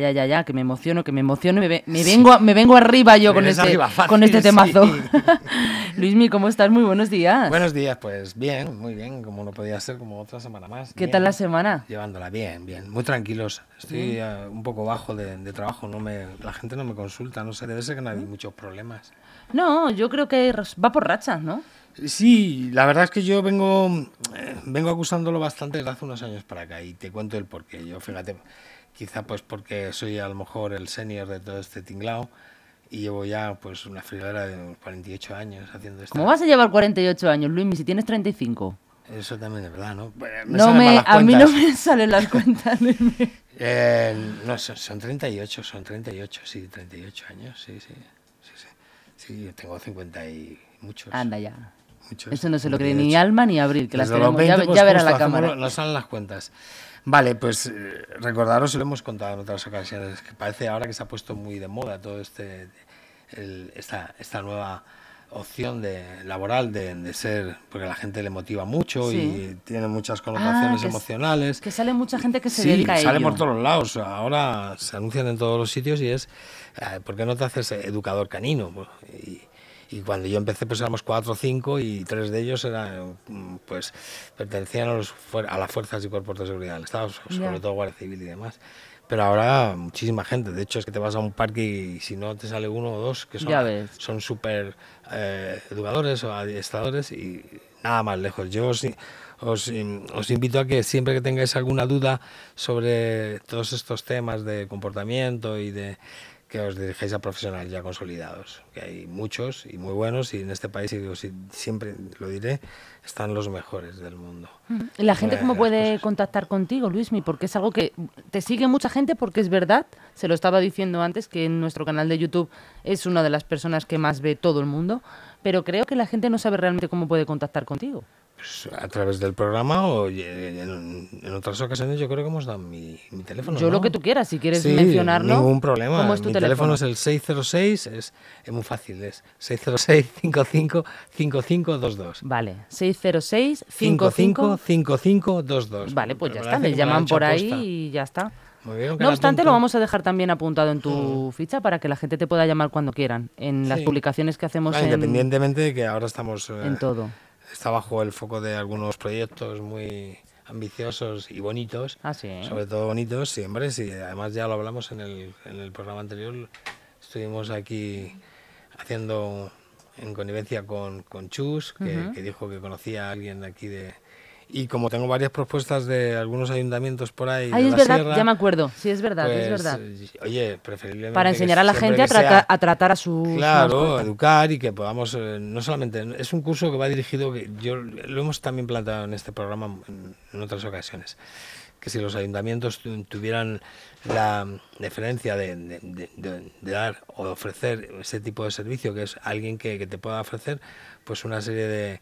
ya, ya, ya, que me emociono, que me emociono, me, me vengo, me vengo arriba yo con este, con este temazo. Luismi, ¿cómo estás? Muy buenos días. Buenos días, pues bien, muy bien, como no podía ser, como otra semana más. ¿Qué tal la semana? Llevándola bien, bien, muy tranquilos. Estoy un poco bajo de, trabajo, no me, la gente no me consulta, no sé, debe ser que no hay muchos problemas. No, yo creo que va por rachas, ¿no? Sí, la verdad es que yo vengo, eh, vengo acusándolo bastante desde hace unos años para acá y te cuento el porqué. Yo, fíjate, quizá pues porque soy a lo mejor el senior de todo este tinglao y llevo ya pues una friolera de 48 años haciendo esto. ¿Cómo vas a llevar 48 años, Luis, si tienes 35? Eso también es verdad, ¿no? no me, a mí no me salen las cuentas. eh, no, son, son, 38, son 38, sí, 38 años, sí, sí. Sí, sí. sí tengo 50 y muchos. Anda ya. Eso no se lo cree ni Alma ni Abril, que las tenemos. ya, pues verá la cámara. No salen las cuentas. Vale, pues eh, recordaros, lo hemos contado en otras ocasiones, que parece ahora que se ha puesto muy de moda todo este esta, esta nueva opción de laboral de, ser porque la gente le motiva mucho y tiene muchas connotaciones ah, emocionales. que sale mucha gente que se sí, dedica a sale por todos lados. Ahora se anuncian en todos los sitios y es eh, ¿por qué no te haces educador canino? Y, y cuando yo empecé pues éramos cuatro o cinco y tres de ellos eran pues pertenecían a, los, a las fuerzas y cuerpos de seguridad del Estado, sobre todo Guardia Civil y demás. Pero ahora muchísima gente. De hecho, es que te vas a un parque y si no te sale uno o dos que son súper eh, educadores o adiestradores y nada más lejos. Yo os, os, os, invito a que siempre que tengáis alguna duda sobre todos estos temas de comportamiento y de que os dirijáis a profesionales ya consolidados, que hay muchos y muy buenos y en este país, y siempre lo diré, están los mejores del mundo. ¿La gente cómo puede contactar contigo, Luismi? Porque es algo que te sigue mucha gente porque es verdad, se lo estaba diciendo antes, que en nuestro canal de YouTube es una de las personas que más ve todo el mundo, pero creo que la gente no sabe realmente cómo puede contactar contigo. Pues, a través del programa o en, otras ocasiones yo creo que hemos dado mi, teléfono. Yo lo que tú quieras, si quieres mencionarlo. Ningún problema. ¿Cómo es tu mi teléfono? es el 606, es, es muy fácil, es 606 55 5522. Vale, 606 55 5522. Vale, pues ya está, les llaman por ahí y ya está. no obstante, lo vamos a dejar también apuntado en tu mm. ficha para que la gente te pueda llamar cuando quieran, en las publicaciones que hacemos. Ah, independientemente de que ahora estamos... Eh, en todo está bajo el foco de algunos proyectos muy ambiciosos y bonitos, ah, sobre todo bonitos, siempre, sí, además ya lo hablamos en el, en el programa anterior, estuvimos aquí haciendo en connivencia con, con Chus, que, que, dijo que conocía a alguien aquí de, y como tengo varias propuestas de algunos ayuntamientos por ahí. Ay, es verdad, ya me acuerdo. Sí, es verdad, es pues, verdad. Oye, preferiblemente. Para enseñar a la gente a, a, tratar a sus. Claro, educar y que podamos. Eh, no solamente. Es un curso que va dirigido. que yo Lo hemos también planteado en este programa en, otras ocasiones. Que si los ayuntamientos tuvieran la deferencia de, de, dar o ofrecer ese tipo de servicio, que es alguien que, que te pueda ofrecer pues una serie de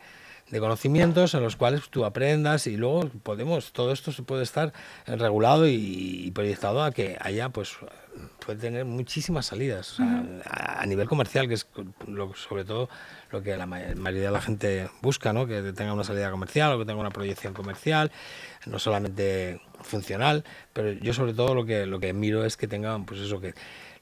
de conocimientos en los cuales tú aprendas y luego podemos, todo esto se puede estar regulado y, proyectado a que haya, pues, puede tener muchísimas salidas a, nivel comercial, que es lo, sobre todo lo que la mayoría de la gente busca, ¿no? que tenga una salida comercial o que tenga una proyección comercial, no solamente funcional, pero yo sobre todo lo que, lo que miro es que tengan, pues eso, que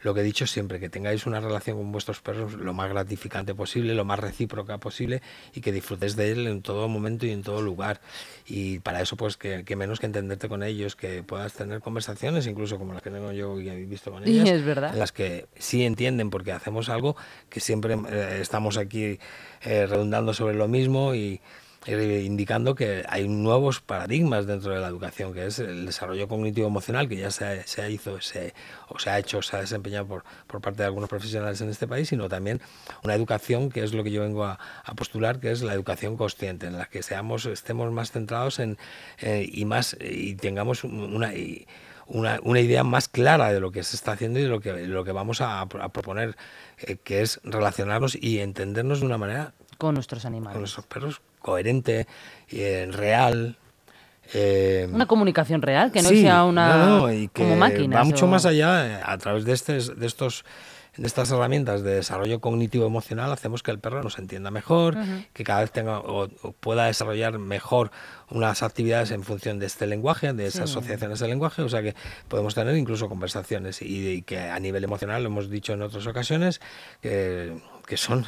lo que he dicho siempre, que tengáis una relación con vuestros perros lo más gratificante posible, lo más recíproca posible y que disfrutéis de él en todo momento y en todo lugar. Y para eso, pues, que, menos que entenderte con ellos, que puedas tener conversaciones, incluso como las que tengo yo y he visto con ellos, es verdad. en las que sí entienden porque hacemos algo que siempre eh, estamos aquí eh, redundando sobre lo mismo y indicando que hay nuevos paradigmas dentro de la educación, que es el desarrollo cognitivo emocional, que ya se, se hizo se, o se ha hecho, se ha desempeñado por, por, parte de algunos profesionales en este país, sino también una educación que es lo que yo vengo a, postular, que es la educación consciente, en la que seamos, estemos más centrados en, eh, y más y tengamos una, una, una, idea más clara de lo que se está haciendo y de lo que, lo que vamos a, proponer, eh, que es relacionarnos y entendernos de una manera con nuestros animales. Con nuestros perros coherente, y real. Eh, una comunicación real, que no sea una como máquina. Va mucho más allá eh, a través de, este, de estos estas herramientas de desarrollo cognitivo emocional hacemos que el perro nos entienda mejor, que cada vez tenga o, pueda desarrollar mejor unas actividades en función de este lenguaje, de esas asociaciones de lenguaje, o sea que podemos tener incluso conversaciones y, que a nivel emocional, lo hemos dicho en otras ocasiones, que que son,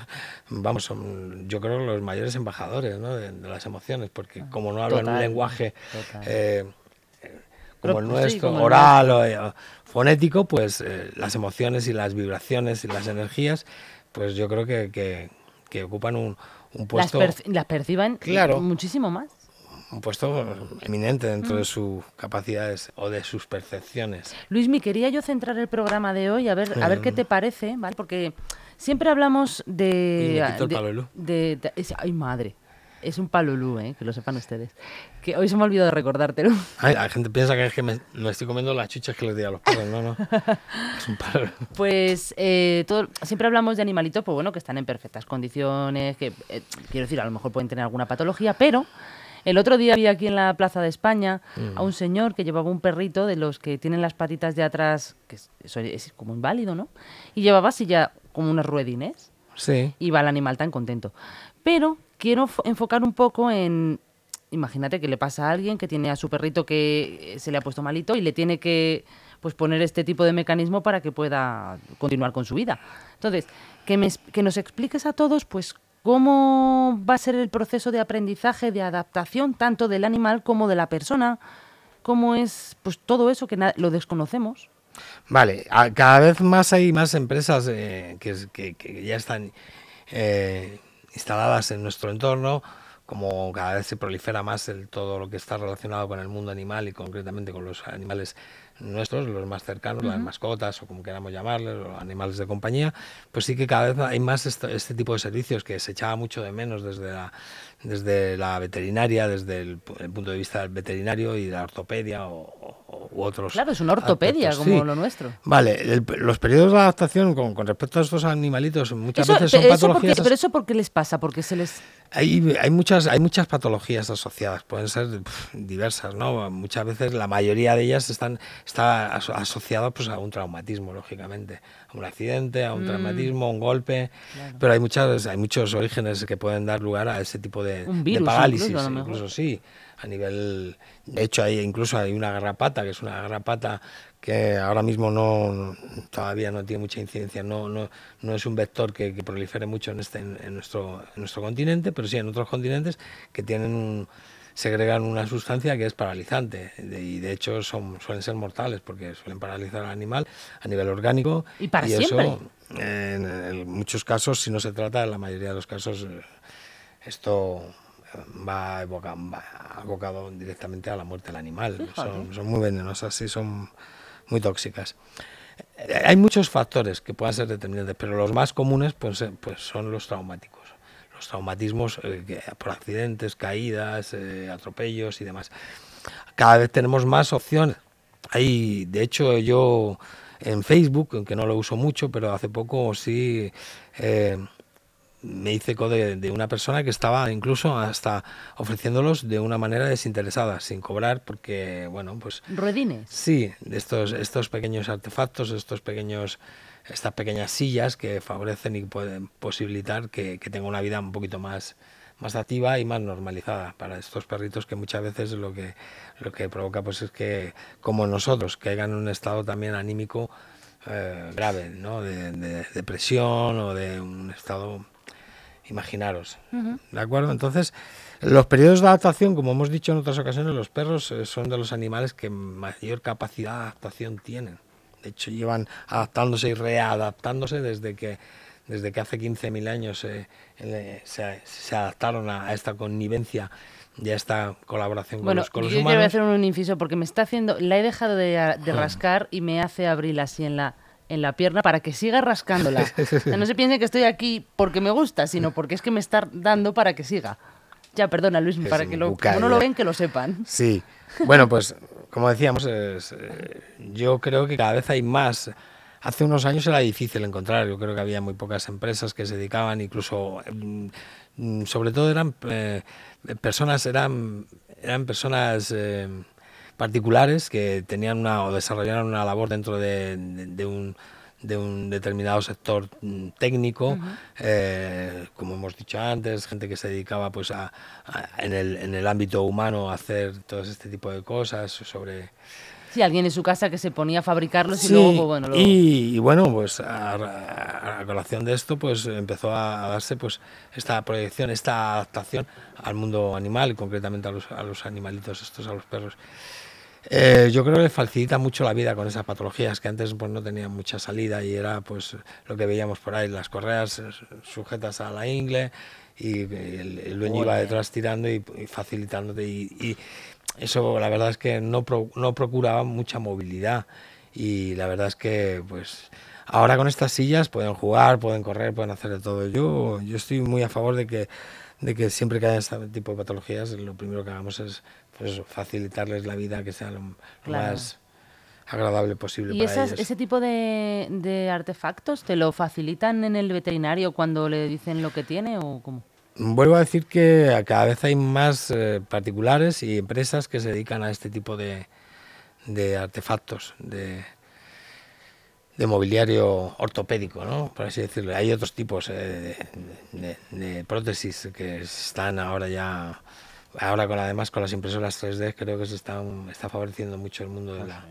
vamos, son, yo creo los mayores embajadores ¿no? de, las emociones, porque como no hablan un lenguaje eh, como el nuestro, oral o, fonético, pues eh, las emociones y las vibraciones y las energías, pues yo creo que, que, ocupan un, un puesto... Las, perciban muchísimo más. Un puesto eminente dentro de mm. sus capacidades o de sus percepciones. Luis, me quería yo centrar el programa de hoy, a ver, a ver qué te parece, ¿vale? Porque siempre hablamos de... de, ay, madre es un palulú, ¿eh? que lo sepan ustedes. Que hoy se me ha olvidado de recordártelo. la gente piensa que es que me, estoy comiendo las chuchas que les di a los perros. No, no. Es un palulú. Pues eh, todo, siempre hablamos de animalitos, pues bueno, que están en perfectas condiciones, que eh, quiero decir, a lo mejor pueden tener alguna patología, pero el otro día vi aquí en la Plaza de España a un señor que llevaba un perrito de los que tienen las patitas de atrás, que es, eso es como inválido, ¿no? Y llevaba ya como unas ruedines. Sí. Y va el animal tan contento. Pero quiero enfocar un poco en, imagínate que le pasa a alguien que tiene a su perrito que se le ha puesto malito y le tiene que pues poner este tipo de mecanismo para que pueda continuar con su vida. Entonces, que, me, que nos expliques a todos pues cómo va a ser el proceso de aprendizaje, de adaptación, tanto del animal como de la persona, cómo es pues todo eso que lo desconocemos. Vale, cada vez más hay más empresas eh, que, que, ya están eh, instaladas en nuestro entorno, como cada vez se prolifera más el, todo lo que está relacionado con el mundo animal y concretamente con los animales nuestros, los más cercanos, las mascotas o como queramos llamarles, los animales de compañía, pues sí que cada vez hay más este, tipo de servicios que se echaba mucho de menos desde la, desde la veterinaria, desde el, punto de vista del veterinario y de la ortopedia o, u otros. Claro, es una ortopedia como lo nuestro. Vale, los periodos de adaptación con, con, respecto a estos animalitos muchas veces son patologías. pero eso por qué les pasa, porque se les hay, hay, muchas, hay muchas patologías asociadas, pueden ser diversas, ¿no? Muchas veces la mayoría de ellas están está asociada pues, a un traumatismo, lógicamente, a un accidente, a un mm. traumatismo, a un golpe, pero hay muchas, hay muchos orígenes que pueden dar lugar a ese tipo de, parálisis, incluso, sí a nivel de hecho hay incluso hay una garrapata que es una garrapata que ahora mismo no todavía no tiene mucha incidencia, no, no, no es un vector que, prolifere mucho en, este, en, nuestro, en nuestro continente, pero sí en otros continentes que tienen segregan una sustancia que es paralizante y de hecho son, suelen ser mortales porque suelen paralizar al animal a nivel orgánico y, para eso en, muchos casos si no se trata en la mayoría de los casos eh, esto va, abocado directamente a la muerte del animal son, son muy venenosas y son muy tóxicas. Hay muchos factores que puedan ser determinantes, pero los más comunes pues, eh, pues son los traumáticos. Los traumatismos eh, por accidentes, caídas, eh, atropellos y demás. Cada vez tenemos más opciones. Hay, de hecho, yo en Facebook, aunque no lo uso mucho, pero hace poco sí me hice eco de, una persona que estaba incluso hasta ofreciéndolos de una manera desinteresada, sin cobrar, porque, bueno, pues... ¿Ruedines? Sí, de estos, estos pequeños artefactos, estos pequeños, estas pequeñas sillas que favorecen y pueden posibilitar que, que tenga una vida un poquito más, más activa y más normalizada para estos perritos que muchas veces lo que, lo que provoca pues es que, como nosotros, que hayan un estado también anímico eh, grave, ¿no? de depresión o de un estado imaginaros. ¿De acuerdo? Entonces, los periodos de adaptación, como hemos dicho en otras ocasiones, los perros eh, son de los animales que mayor capacidad de adaptación tienen. De hecho, llevan adaptándose y readaptándose desde que, desde que hace 15.000 años eh, se, adaptaron a, esta connivencia y a esta colaboración con los, con los yo humanos. Yo hacer un inciso porque me está haciendo, la he dejado de, de rascar y me hace abrir así en la en la pierna para que siga rascándola. no se piense que estoy aquí porque me gusta, sino porque es que me está dando para que siga. Ya, perdona Luis, para que lo, como no lo ven, que lo sepan. Sí, bueno, pues como decíamos, eh, yo creo que cada vez hay más. Hace unos años era difícil encontrar, yo creo que había muy pocas empresas que se dedicaban, incluso, mm, sobre todo eran eh, personas, eran, eran personas... Eh, particulares que tenían una o desarrollaron una labor dentro de, un de un determinado sector mm, técnico, eh, como hemos dicho antes, gente que se dedicaba pues a, en, el, en, el, ámbito humano a hacer todo este tipo de cosas sobre... Sí, alguien en su casa que se ponía a fabricarlos y luego, pues, bueno... Y, bueno, pues a, colación de esto, pues empezó a darse pues esta proyección, esta adaptación al mundo animal, concretamente a los, a los animalitos estos, a los perros. Eh, yo creo que facilita mucho la vida con esas patologías que antes pues, no tenían mucha salida y era pues lo que veíamos por ahí, las correas sujetas a la ingle y el, dueño iba detrás tirando y, facilitándote y, eso la verdad es que no, no procuraba mucha movilidad y la verdad es que pues ahora con estas sillas pueden jugar, pueden correr, pueden hacer de todo. Yo, yo estoy muy a favor de que de que siempre que haya este tipo de patologías, lo primero que hagamos es pues facilitarles la vida que sea lo, más agradable posible. ¿Y ese tipo de, artefactos te lo facilitan en el veterinario cuando le dicen lo que tiene o cómo? Vuelvo a decir que cada vez hay más eh, particulares y empresas que se dedican a este tipo de, de artefactos, de, de mobiliario ortopédico, ¿no? por así decirlo. Hay otros tipos eh, de, prótesis que están ahora ya, ahora con además con las impresoras 3D creo que se está, está favoreciendo mucho el mundo de la,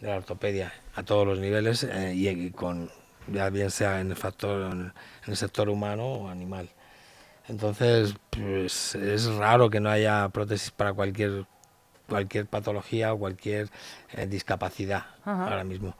de la ortopedia a todos los niveles eh, y, con ya bien sea en el factor en, el sector humano o animal. Entonces, pues es raro que no haya prótesis para cualquier cualquier patología o cualquier eh, discapacidad ahora mismo.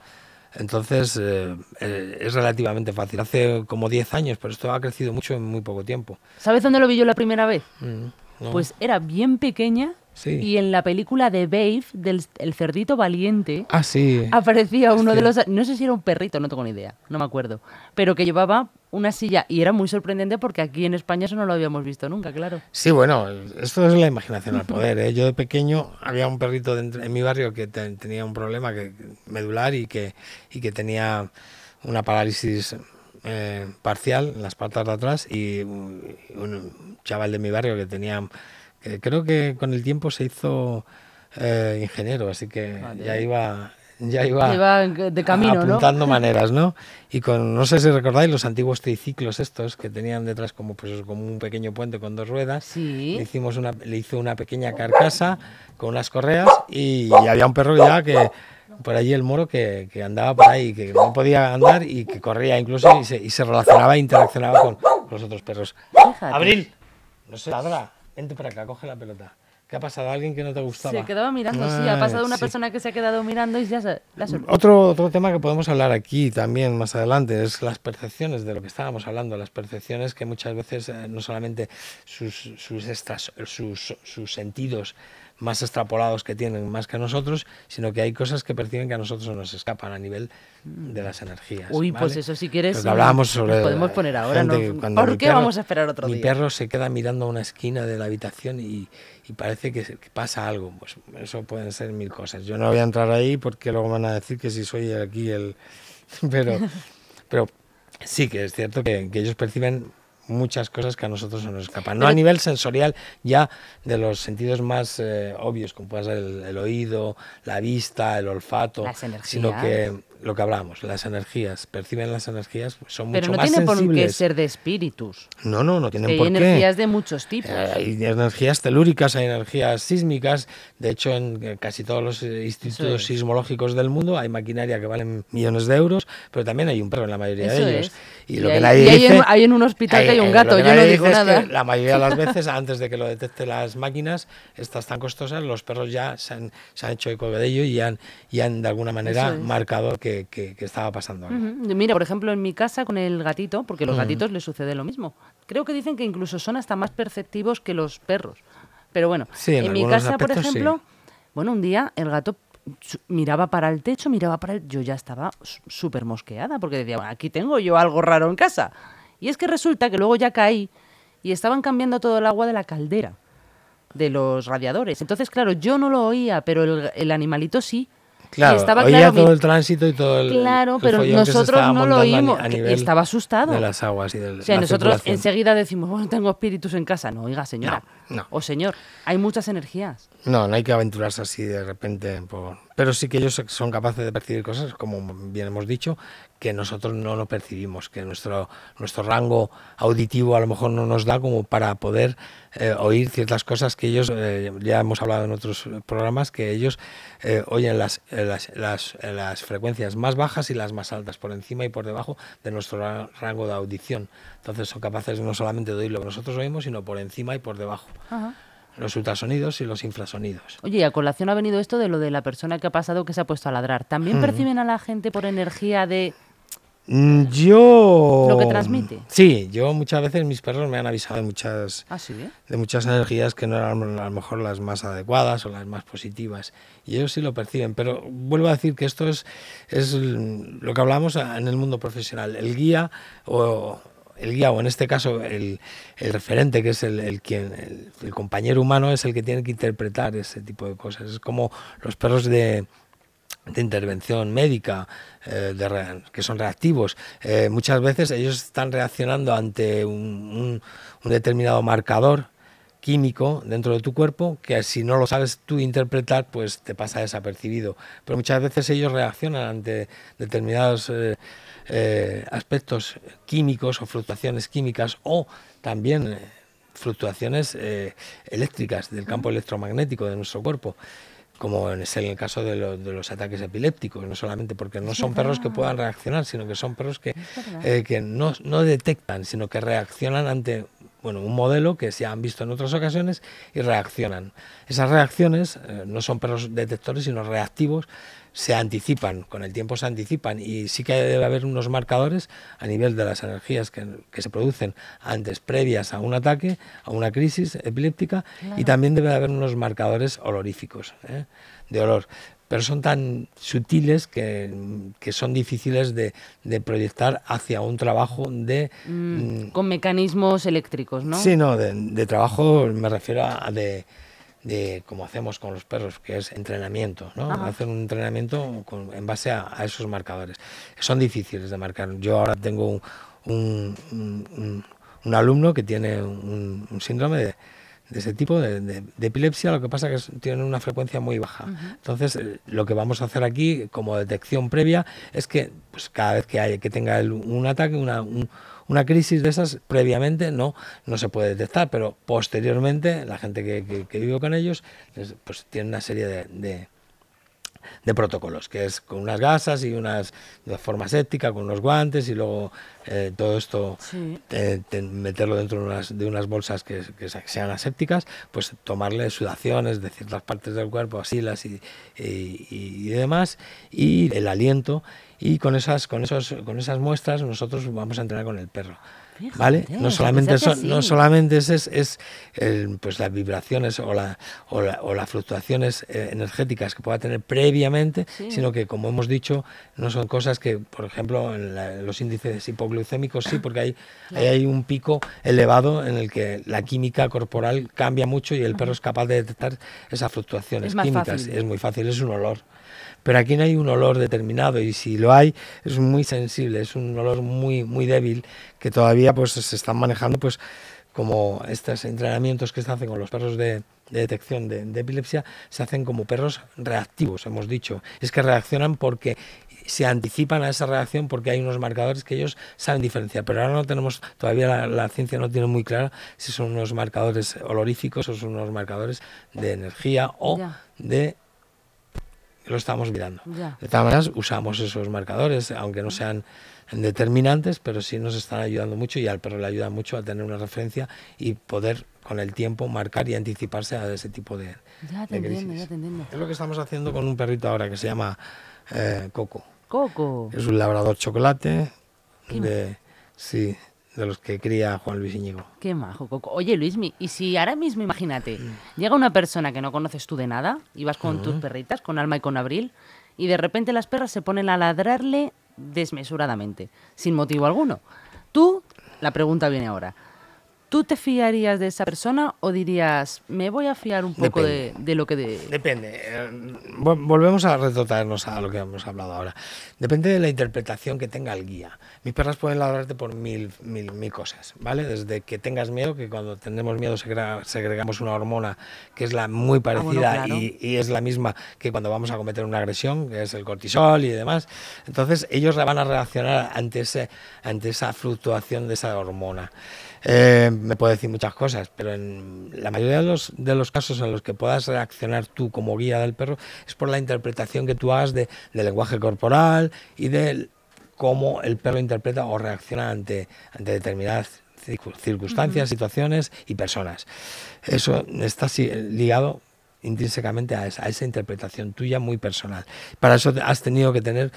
Entonces eh, eh, es relativamente fácil. Hace como 10 años, pero esto ha crecido mucho en muy poco tiempo. ¿Sabes dónde lo vi yo la primera vez? Mm, pues era bien pequeña y en la película de Babe, del el cerdito valiente, ah, sí. aparecía uno de los... No sé si era un perrito, no tengo ni idea, no me acuerdo. Pero que llevaba una silla y era muy sorprendente porque aquí en España eso no lo habíamos visto nunca, claro. Sí, bueno, esto es la imaginación al poder. ¿eh? Yo de pequeño había un perrito en mi barrio que tenía un problema que, medular y que, y que tenía una parálisis eh, parcial en las patas de atrás y un chaval de mi barrio que tenía creo que con el tiempo se hizo eh, ingeniero, así que ya iba ya iba, de camino, apuntando maneras, ¿no? Y con, no sé si recordáis los antiguos triciclos estos que tenían detrás como pues como un pequeño puente con dos ruedas. Sí. Le hicimos una, le hizo una pequeña carcasa con unas correas y, había un perro ya que por allí el moro que, que, andaba por ahí, que no podía andar y que corría incluso y se, y se relacionaba e interaccionaba con los otros perros. Abril, no se ladra. Vente para acá, coge la pelota. ¿Qué ha pasado? ¿Alguien que no te gustaba? Se quedaba mirando, sí. Ha pasado una persona que se ha quedado mirando y ya se la otro, otro tema que podemos hablar aquí también más adelante es las percepciones de lo que estábamos hablando. Las percepciones que muchas veces eh, no solamente sus, sus, extras, sus, sus sentidos más extrapolados que tienen más que nosotros, sino que hay cosas que perciben que a nosotros nos escapan a nivel de las energías. Uy, pues eso si quieres. hablábamos sobre. podemos poner ahora, ¿no? ¿Por qué vamos a esperar otro día? Mi perro se queda mirando a una esquina de la habitación y, parece que, pasa algo. Pues eso pueden ser mil cosas. Yo no voy a entrar ahí porque luego van a decir que si soy aquí el. Pero, pero sí que es cierto que, que ellos perciben muchas cosas que a nosotros se nos escapan. No a nivel sensorial ya de los sentidos más eh, obvios, como puede ser el, oído, la vista, el olfato, sino que lo que hablamos, las energías, perciben las energías, son mucho más sensibles. Pero no tiene por qué ser de espíritus. No, no, no tienen por qué. Hay energías de muchos tipos. Eh, hay energías telúricas, hay energías sísmicas. De hecho, en casi todos los institutos sismológicos del mundo hay maquinaria que valen millones de euros, pero también hay un perro en la mayoría de ellos. Y, lo que nadie dice, hay, en, un hospital que hay un gato, yo no digo nada. la mayoría de las veces, antes de que lo detecte las máquinas, estas tan costosas, los perros ya se han, se han hecho eco de ello y han, y han de alguna manera marcado que que, estaba pasando. Mira, por ejemplo, en mi casa con el gatito, porque a los gatitos les sucede lo mismo. Creo que dicen que incluso son hasta más perceptivos que los perros. Pero bueno, en, mi casa, por ejemplo, bueno, un día el gato miraba para el techo, miraba para el... Yo ya estaba súper mosqueada porque decía, bueno, aquí tengo yo algo raro en casa. Y es que resulta que luego ya caí y estaban cambiando todo el agua de la caldera, de los radiadores. Entonces, claro, yo no lo oía, pero el animalito sí. Claro, estaba oía todo el tránsito y todo el. Claro, pero nosotros no lo oímos. estaba asustado. De las aguas y del. O sea, nosotros enseguida decimos, bueno, tengo espíritus en casa. No, oiga, señora. No. O señor, hay muchas energías. No, no hay que aventurarse así de repente. Por... Pero sí que ellos son capaces de percibir cosas, como bien hemos dicho, que nosotros no lo percibimos, que nuestro, nuestro rango auditivo a lo mejor no nos da como para poder eh, oír ciertas cosas que ellos, eh, ya hemos hablado en otros programas, que ellos eh, oyen las, las, las, las, frecuencias más bajas y las más altas, por encima y por debajo de nuestro rango de audición. Entonces son capaces no solamente de oír lo que nosotros oímos, sino por encima y por debajo. Ajá los ultrasonidos y los infrasonidos. Oye, a colación ha venido esto de lo de la persona que ha pasado que se ha puesto a ladrar. ¿También perciben a la gente por energía de yo. ¿Lo que transmite? Sí, yo muchas veces mis perros me han avisado de muchas, ¿Ah, sí? de muchas energías que no eran a lo mejor las más adecuadas o las más positivas. Y ellos sí lo perciben. Pero vuelvo a decir que esto es, es lo que hablamos en el mundo profesional. El guía o. El guía, o en este caso el, el referente, que es el, el quien, el, el compañero humano, es el que tiene que interpretar ese tipo de cosas. Es como los perros de, de intervención médica, eh, de que son reactivos. Eh, muchas veces ellos están reaccionando ante un, un, un, determinado marcador químico dentro de tu cuerpo que si no lo sabes tú interpretar pues te pasa desapercibido pero muchas veces ellos reaccionan ante determinados eh, aspectos químicos o fluctuaciones químicas o también fluctuaciones eléctricas del campo electromagnético de nuestro cuerpo como es el caso de, lo, de, los ataques epilépticos, no solamente porque no son perros que puedan reaccionar, sino que son perros que, eh, que no, no, detectan, sino que reaccionan ante bueno, un modelo que se han visto en otras ocasiones y reaccionan. Esas reacciones eh, no son perros detectores, sino reactivos, se anticipan, con el tiempo se anticipan y sí que debe haber unos marcadores a nivel de las energías que, que se producen antes, previas a un ataque, a una crisis epiléptica claro. y también debe haber unos marcadores oloríficos, ¿eh? de olor. Pero son tan sutiles que, que son difíciles de, de, proyectar hacia un trabajo de... Mm, con mecanismos eléctricos, ¿no? Sí, no, de, de trabajo me refiero a de de como hacemos con los perros, que es entrenamiento, ¿no? Hacer un entrenamiento con, en base a, a, esos marcadores. Son difíciles de marcar. Yo ahora tengo un, un, un, un alumno que tiene un, síndrome de, de, ese tipo, de, de, de, epilepsia, lo que pasa es que tiene una frecuencia muy baja. Uh -huh. Entonces, eh, lo que vamos a hacer aquí como detección previa es que pues, cada vez que, hay, que tenga el, un ataque, una, un, una crisis de esas previamente no, no se puede detectar, pero posteriormente la gente que, que, que vive con ellos pues tiene una serie de, de, de, protocolos, que es con unas gasas y unas de forma séptica, con unos guantes y luego eh, todo esto sí. eh, meterlo dentro de unas, de unas bolsas que, que, sean asépticas, pues tomarle sudaciones de ciertas partes del cuerpo, asilas y, y, y demás, y el aliento y con esas con esos con esas muestras nosotros vamos a entrenar con el perro Fíjate, vale no solamente son, no solamente es, es, es el, pues las vibraciones o, la, o, la, o las fluctuaciones eh, energéticas que pueda tener previamente sí. sino que como hemos dicho no son cosas que por ejemplo en, la, los índices hipoglucémicos sí porque hay, claro. hay un pico elevado en el que la química corporal cambia mucho y el perro es capaz de detectar esas fluctuaciones es químicas fácil. es muy fácil es un olor pero aquí no hay un olor determinado y si lo hay es muy sensible, es un olor muy muy débil que todavía pues se están manejando pues como estos entrenamientos que se hacen con los perros de, de detección de, de, epilepsia se hacen como perros reactivos, hemos dicho. Es que reaccionan porque se anticipan a esa reacción porque hay unos marcadores que ellos saben diferenciar. Pero ahora no tenemos, todavía la, la ciencia no tiene muy clara si son unos marcadores oloríficos o son unos marcadores de energía o Ya. de lo estamos mirando. Ya. De todas maneras, usamos esos marcadores, aunque no sean determinantes, pero sí nos están ayudando mucho y al perro le ayuda mucho a tener una referencia y poder con el tiempo marcar y anticiparse a ese tipo de, Ya te de entiendo, crisis. ya te entiendo. Es lo que estamos haciendo con un perrito ahora que se llama eh, Coco. Coco. Es un labrador chocolate Qué de, sí, de los que cría Juan Luis Íñigo. Qué majo, Coco. Oye, Luismi, y si ahora mismo, imagínate, Mm. llega una persona que no conoces tú de nada, y vas con tus perritas, con Alma y con Abril, y de repente las perras se ponen a ladrarle desmesuradamente, sin motivo alguno. Tú, la pregunta viene ahora, ¿Tú te fiarías de esa persona o dirías, me voy a fiar un poco de, de, lo que... De... Depende. Eh, volvemos a retrotraernos a lo que hemos hablado ahora. Depende de la interpretación que tenga el guía. Mis perras pueden ladrarte por mil, mil, mil cosas, ¿vale? Desde que tengas miedo, que cuando tenemos miedo segregamos una hormona que es la muy ah, parecida y, y, es la misma que cuando vamos a cometer una agresión, que es el cortisol y demás. Entonces ellos van a reaccionar ante, ese, ante esa fluctuación de esa hormona. Eh, me puede decir muchas cosas, pero en la mayoría de los, de los casos en los que puedas reaccionar tú como guía del perro es por la interpretación que tú hagas de, del lenguaje corporal y de cómo el perro interpreta o reacciona ante, ante determinadas circunstancias, situaciones y personas. Eso está ligado intrínsecamente a esa, a esa interpretación tuya muy personal. Para eso has tenido que tener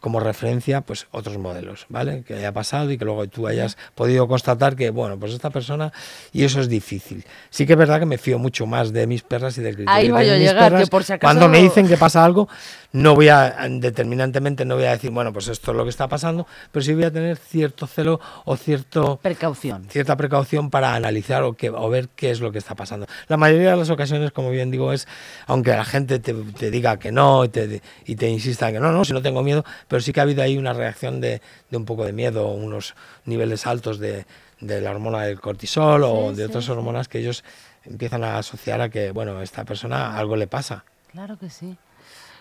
como referencia pues otros modelos, ¿vale? Que haya pasado y que luego tú hayas podido constatar que, bueno, pues esta persona, y eso es difícil. Sí que es verdad que me fío mucho más de mis perras y del criterio Ahí voy a llegar, que por si acaso... Cuando me dicen que pasa algo, no voy a, determinantemente no voy a decir, bueno, pues esto es lo que está pasando, pero sí voy a tener cierto celo o cierto... Precaución. Cierta precaución para analizar o, que, o ver qué es lo que está pasando. La mayoría de las ocasiones, como bien digo, es, aunque la gente te, te diga que no y te, y te insista que no, no, si no tengo miedo, pero sí que ha habido ahí una reacción de, de un poco de miedo, unos niveles altos de, de la hormona del cortisol o de otras hormonas que ellos empiezan a asociar a que, bueno, a esta persona algo le pasa. Claro que sí.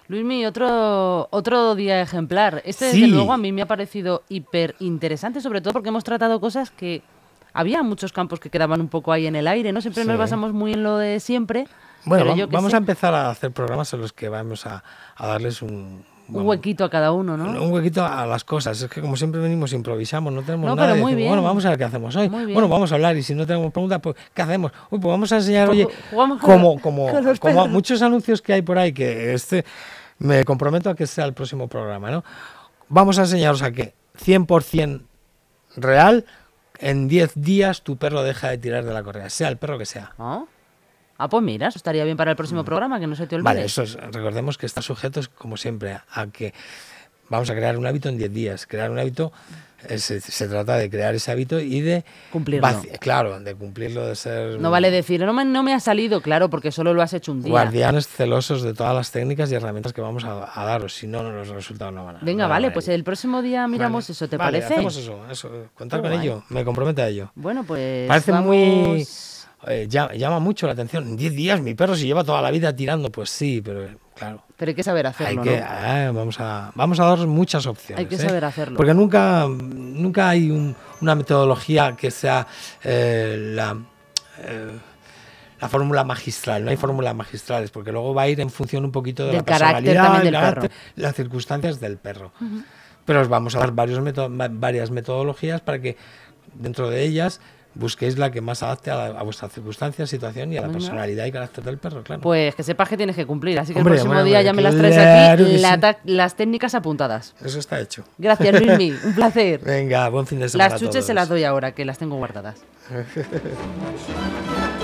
Luismi, otro, otro día ejemplar. Este, desde luego, a mí me ha parecido hiper interesante, sobre todo porque hemos tratado cosas que había muchos campos que quedaban un poco ahí en el aire, ¿no? Siempre nos basamos muy en lo de siempre. Bueno, vamos, a empezar a hacer programas en los que vamos a darles un, un huequito a cada uno, ¿no? Un huequito a las cosas. Es que como siempre venimos, improvisamos, no tenemos nada. Bueno, vamos a ver qué hacemos hoy. Bueno, vamos a hablar y si no tenemos preguntas, pues ¿qué hacemos? Uy, pues vamos a enseñar, oye, como, como, como muchos anuncios que hay por ahí, que este me comprometo a que sea el próximo programa, ¿no? Vamos a enseñaros a que 100% real, en 10 días tu perro deja de tirar de la correa, sea el perro que sea. ¿Ah? Ah, pues mira, eso estaría bien para el próximo mm. programa, que no se te olvide. Vale, eso es, recordemos que está sujeto, como siempre, a que vamos a crear un hábito en 10 días. Crear un hábito, eh, se, trata de crear ese hábito y de... Cumplirlo. Claro, de cumplirlo, de ser... No vale decir, no me, no me ha salido, claro, porque solo lo has hecho un día. Guardianes celosos de todas las técnicas y herramientas que vamos a, daros, si no, los resultados no van a... Venga, vale, pues el próximo día miramos eso, ¿te vale, parece? hacemos eso, eso, contar con ello, me comprometo a ello. Bueno, pues Parece muy eh, llama, mucho la atención. En 10 días mi perro se lleva toda la vida tirando, pues sí, pero claro. Pero hay que saber hacerlo, hay que, ah, vamos, a, vamos a dar muchas opciones. Hay que ¿eh? saber hacerlo. Porque nunca, nunca hay una metodología que sea eh, la, la fórmula magistral. No hay fórmulas magistrales, porque luego va a ir en función un poquito de la personalidad, del carácter, las circunstancias del perro. Pero os vamos a dar varios varias metodologías para que dentro de ellas busquéis la que más adapte a, a vuestra circunstancia, situación y a la personalidad y carácter del perro, claro. Pues que sepas que tienes que cumplir, así que el próximo día ya me las traes aquí, las técnicas apuntadas. Eso está hecho. Gracias, Luismi, un placer. Venga, buen fin de semana. Las chuches se las doy ahora, que las tengo guardadas.